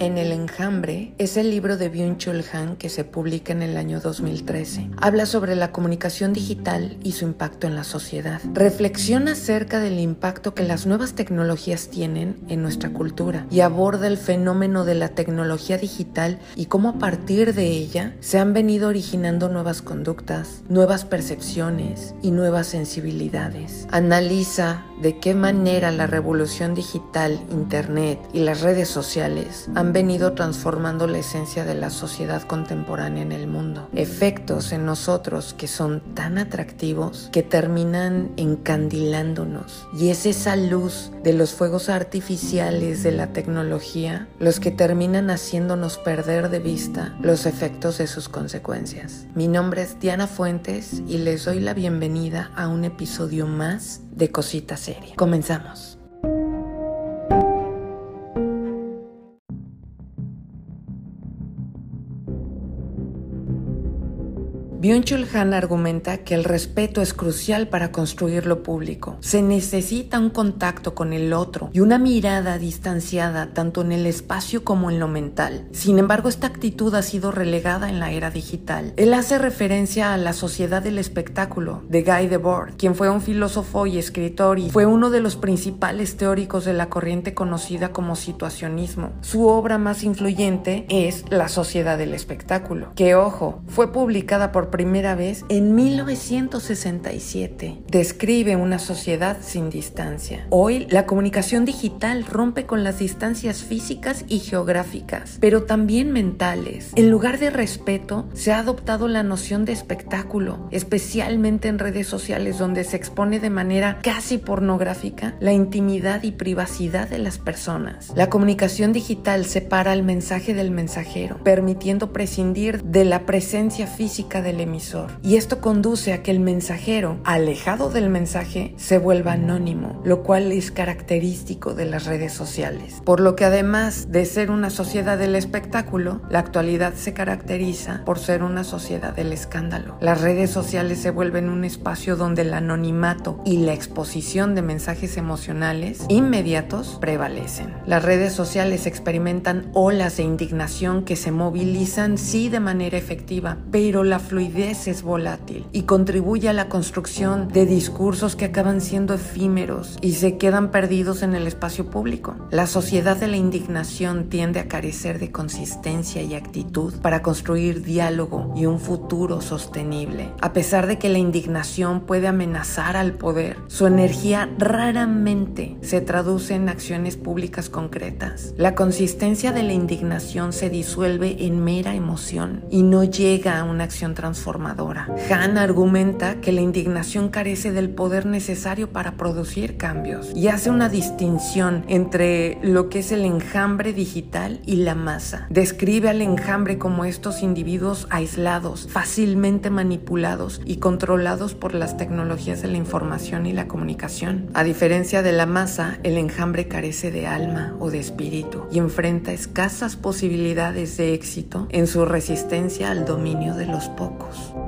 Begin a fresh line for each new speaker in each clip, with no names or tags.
En el enjambre es el libro de Byung-Chul Han que se publica en el año 2013. Habla sobre la comunicación digital y su impacto en la sociedad. Reflexiona acerca del impacto que las nuevas tecnologías tienen en nuestra cultura y aborda el fenómeno de la tecnología digital y cómo a partir de ella se han venido originando nuevas conductas, nuevas percepciones y nuevas sensibilidades. Analiza de qué manera la revolución digital, Internet y las redes sociales han venido transformando la esencia de la sociedad contemporánea en el mundo. Efectos en nosotros que son tan atractivos que terminan encandilándonos. Y es esa luz de los fuegos artificiales de la tecnología los que terminan haciéndonos perder de vista los efectos de sus consecuencias. Mi nombre es Diana Fuentes y les doy la bienvenida a un episodio más de Cosita Seria. Comenzamos. Byung-Chul Han argumenta que el respeto es crucial para construir lo público. Se necesita un contacto con el otro y una mirada distanciada tanto en el espacio como en lo mental. Sin embargo, esta actitud ha sido relegada en la era digital. Él hace referencia a la sociedad del espectáculo de Guy Debord, quien fue un filósofo y escritor y fue uno de los principales teóricos de la corriente conocida como situacionismo. Su obra más influyente es La sociedad del espectáculo, que ojo, fue publicada por primera vez en 1967. Describe una sociedad sin distancia. Hoy la comunicación digital rompe con las distancias físicas y geográficas, pero también mentales. En lugar de respeto, se ha adoptado la noción de espectáculo, especialmente en redes sociales donde se expone de manera casi pornográfica la intimidad y privacidad de las personas. La comunicación digital separa el mensaje del mensajero, permitiendo prescindir de la presencia física del emisor. Y esto conduce a que el mensajero, alejado del mensaje, se vuelva anónimo, lo cual es característico de las redes sociales. Por lo que además de ser una sociedad del espectáculo, la actualidad se caracteriza por ser una sociedad del escándalo. Las redes sociales se vuelven un espacio donde el anonimato y la exposición de mensajes emocionales inmediatos prevalecen. Las redes sociales experimentan olas de indignación que se movilizan sí de manera efectiva, pero la fluidez es volátil y contribuye a la construcción de discursos que acaban siendo efímeros y se quedan perdidos en el espacio público. La sociedad de la indignación tiende a carecer de consistencia y actitud para construir diálogo y un futuro sostenible. A pesar de que la indignación puede amenazar al poder, su energía raramente se traduce en acciones públicas concretas. La consistencia de la indignación se disuelve en mera emoción y no llega a una acción transformadora transformadora. Argumenta que la indignación carece del poder necesario para producir cambios y hace una distinción entre lo que es el enjambre digital y la masa. Describe al enjambre como estos individuos aislados, fácilmente manipulados y controlados por las tecnologías de la información y la comunicación. A diferencia de la masa, el enjambre carece de alma o de espíritu y enfrenta escasas posibilidades de éxito en su resistencia al dominio de los pocos. house.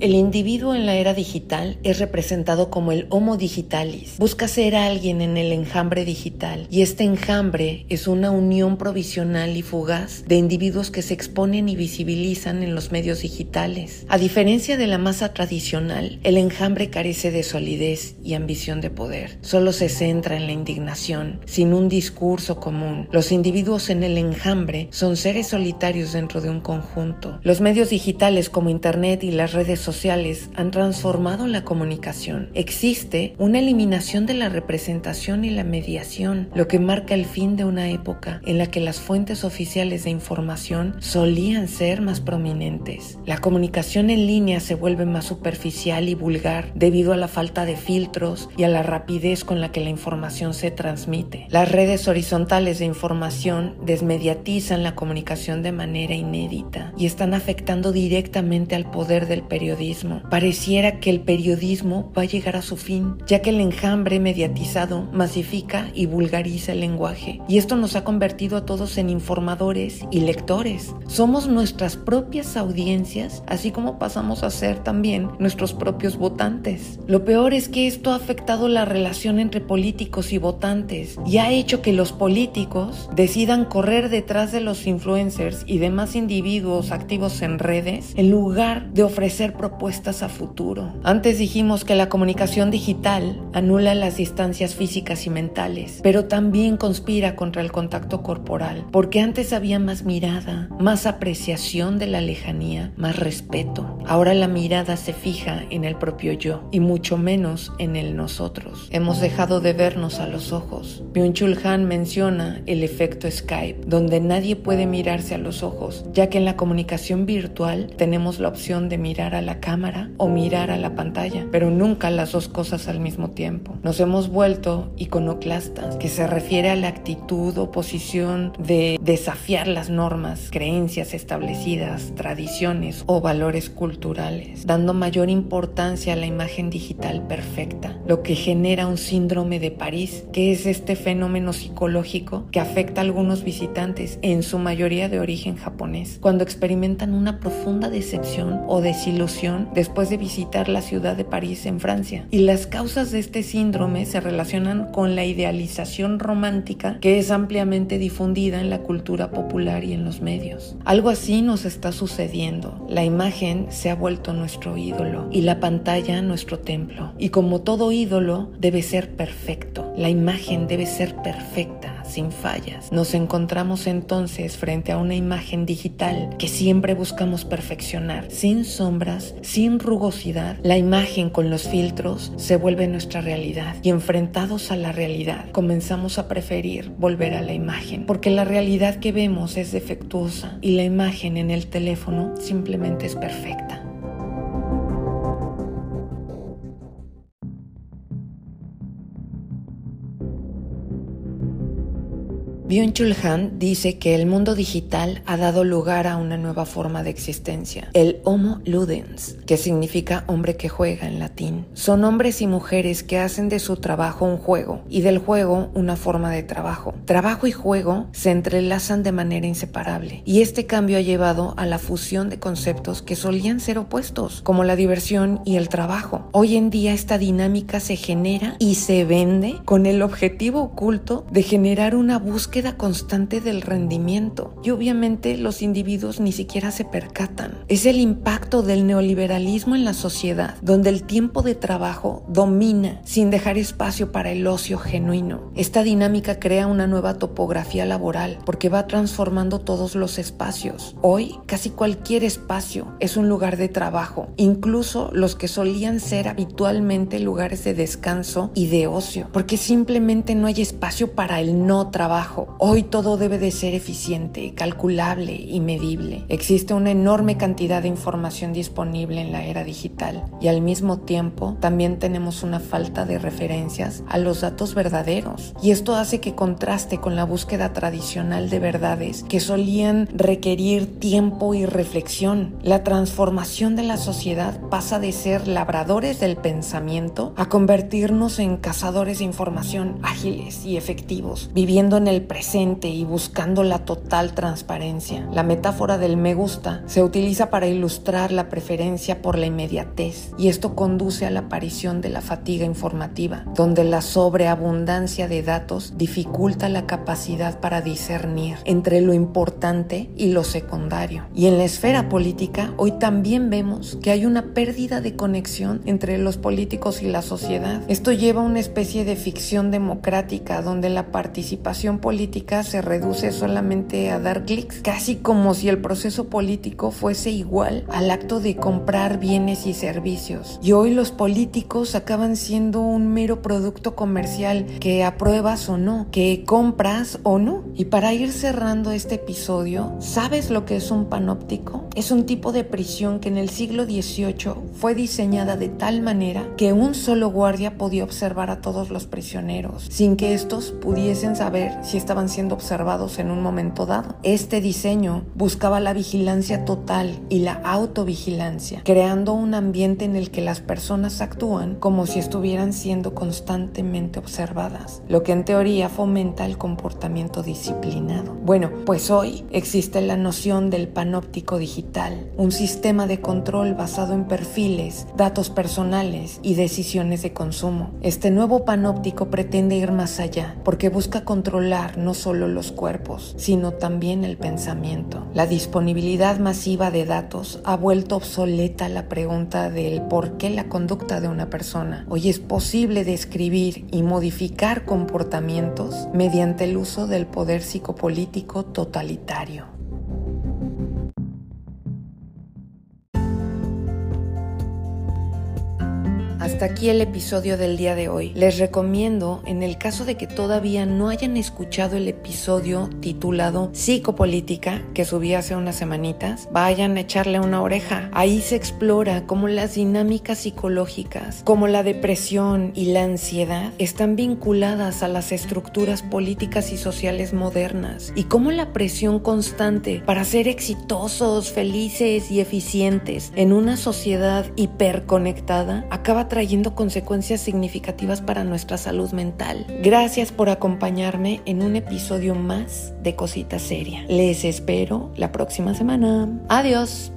El individuo en la era digital es representado como el Homo digitalis. Busca ser alguien en el enjambre digital y este enjambre es una unión provisional y fugaz de individuos que se exponen y visibilizan en los medios digitales. A diferencia de la masa tradicional, el enjambre carece de solidez y ambición de poder. Solo se centra en la indignación, sin un discurso común. Los individuos en el enjambre son seres solitarios dentro de un conjunto. Los medios digitales como Internet y las redes sociales sociales han transformado la comunicación. Existe una eliminación de la representación y la mediación, lo que marca el fin de una época en la que las fuentes oficiales de información solían ser más prominentes. La comunicación en línea se vuelve más superficial y vulgar debido a la falta de filtros y a la rapidez con la que la información se transmite. Las redes horizontales de información desmediatizan la comunicación de manera inédita y están afectando directamente al poder del periodismo Pareciera que el periodismo va a llegar a su fin, ya que el enjambre mediatizado masifica y vulgariza el lenguaje. Y esto nos ha convertido a todos en informadores y lectores. Somos nuestras propias audiencias, así como pasamos a ser también nuestros propios votantes. Lo peor es que esto ha afectado la relación entre políticos y votantes y ha hecho que los políticos decidan correr detrás de los influencers y demás individuos activos en redes en lugar de ofrecer propuestas a futuro. Antes dijimos que la comunicación digital anula las distancias físicas y mentales, pero también conspira contra el contacto corporal, porque antes había más mirada, más apreciación de la lejanía, más respeto. Ahora la mirada se fija en el propio yo y mucho menos en el nosotros. Hemos dejado de vernos a los ojos. Byung-Chul Han menciona el efecto Skype, donde nadie puede mirarse a los ojos, ya que en la comunicación virtual tenemos la opción de mirar a la cámara o mirar a la pantalla, pero nunca las dos cosas al mismo tiempo. Nos hemos vuelto iconoclastas, que se refiere a la actitud o posición de desafiar las normas, creencias establecidas, tradiciones o valores culturales, dando mayor importancia a la imagen digital perfecta, lo que genera un síndrome de París, que es este fenómeno psicológico que afecta a algunos visitantes, en su mayoría de origen japonés, cuando experimentan una profunda decepción o desilusión después de visitar la ciudad de París en Francia. Y las causas de este síndrome se relacionan con la idealización romántica que es ampliamente difundida en la cultura popular y en los medios. Algo así nos está sucediendo. La imagen se ha vuelto nuestro ídolo y la pantalla nuestro templo. Y como todo ídolo, debe ser perfecto. La imagen debe ser perfecta, sin fallas. Nos encontramos entonces frente a una imagen digital que siempre buscamos perfeccionar, sin sombras, sin rugosidad. La imagen con los filtros se vuelve nuestra realidad y enfrentados a la realidad comenzamos a preferir volver a la imagen porque la realidad que vemos es defectuosa y la imagen en el teléfono simplemente es perfecta. Byung-Chul Han dice que el mundo digital ha dado lugar a una nueva forma de existencia, el Homo Ludens, que significa hombre que juega en latín. Son hombres y mujeres que hacen de su trabajo un juego y del juego una forma de trabajo. Trabajo y juego se entrelazan de manera inseparable y este cambio ha llevado a la fusión de conceptos que solían ser opuestos, como la diversión y el trabajo. Hoy en día esta dinámica se genera y se vende con el objetivo oculto de generar una búsqueda constante del rendimiento y obviamente los individuos ni siquiera se percatan. Es el impacto del neoliberalismo en la sociedad, donde el tiempo de trabajo domina sin dejar espacio para el ocio genuino. Esta dinámica crea una nueva topografía laboral porque va transformando todos los espacios. Hoy casi cualquier espacio es un lugar de trabajo, incluso los que solían ser habitualmente lugares de descanso y de ocio, porque simplemente no hay espacio para el no trabajo. Hoy todo debe de ser eficiente, calculable y medible. Existe una enorme cantidad de información disponible en la era digital y al mismo tiempo también tenemos una falta de referencias a los datos verdaderos. Y esto hace que contraste con la búsqueda tradicional de verdades que solían requerir tiempo y reflexión. La transformación de la sociedad pasa de ser labradores del pensamiento a convertirnos en cazadores de información ágiles y efectivos, viviendo en el presente presente y buscando la total transparencia. La metáfora del me gusta se utiliza para ilustrar la preferencia por la inmediatez y esto conduce a la aparición de la fatiga informativa, donde la sobreabundancia de datos dificulta la capacidad para discernir entre lo importante y lo secundario. Y en la esfera política, hoy también vemos que hay una pérdida de conexión entre los políticos y la sociedad. Esto lleva a una especie de ficción democrática donde la participación política se reduce solamente a dar clics, casi como si el proceso político fuese igual al acto de comprar bienes y servicios. Y hoy los políticos acaban siendo un mero producto comercial que apruebas o no, que compras o no. Y para ir cerrando este episodio, ¿sabes lo que es un panóptico? Es un tipo de prisión que en el siglo XVIII fue diseñada de tal manera que un solo guardia podía observar a todos los prisioneros, sin que estos pudiesen saber si estaban estaban siendo observados en un momento dado. Este diseño buscaba la vigilancia total y la autovigilancia, creando un ambiente en el que las personas actúan como si estuvieran siendo constantemente observadas, lo que en teoría fomenta el comportamiento disciplinado. Bueno, pues hoy existe la noción del panóptico digital, un sistema de control basado en perfiles, datos personales y decisiones de consumo. Este nuevo panóptico pretende ir más allá porque busca controlar no solo los cuerpos, sino también el pensamiento. La disponibilidad masiva de datos ha vuelto obsoleta la pregunta del por qué la conducta de una persona. Hoy es posible describir y modificar comportamientos mediante el uso del poder psicopolítico totalitario. Hasta aquí el episodio del día de hoy. Les recomiendo, en el caso de que todavía no hayan escuchado el episodio titulado Psicopolítica, que subí hace unas semanitas, vayan a echarle una oreja. Ahí se explora cómo las dinámicas psicológicas, como la depresión y la ansiedad, están vinculadas a las estructuras políticas y sociales modernas y cómo la presión constante para ser exitosos, felices y eficientes en una sociedad hiperconectada acaba consecuencias significativas para nuestra salud mental. Gracias por acompañarme en un episodio más de Cosita Seria. Les espero la próxima semana. Adiós.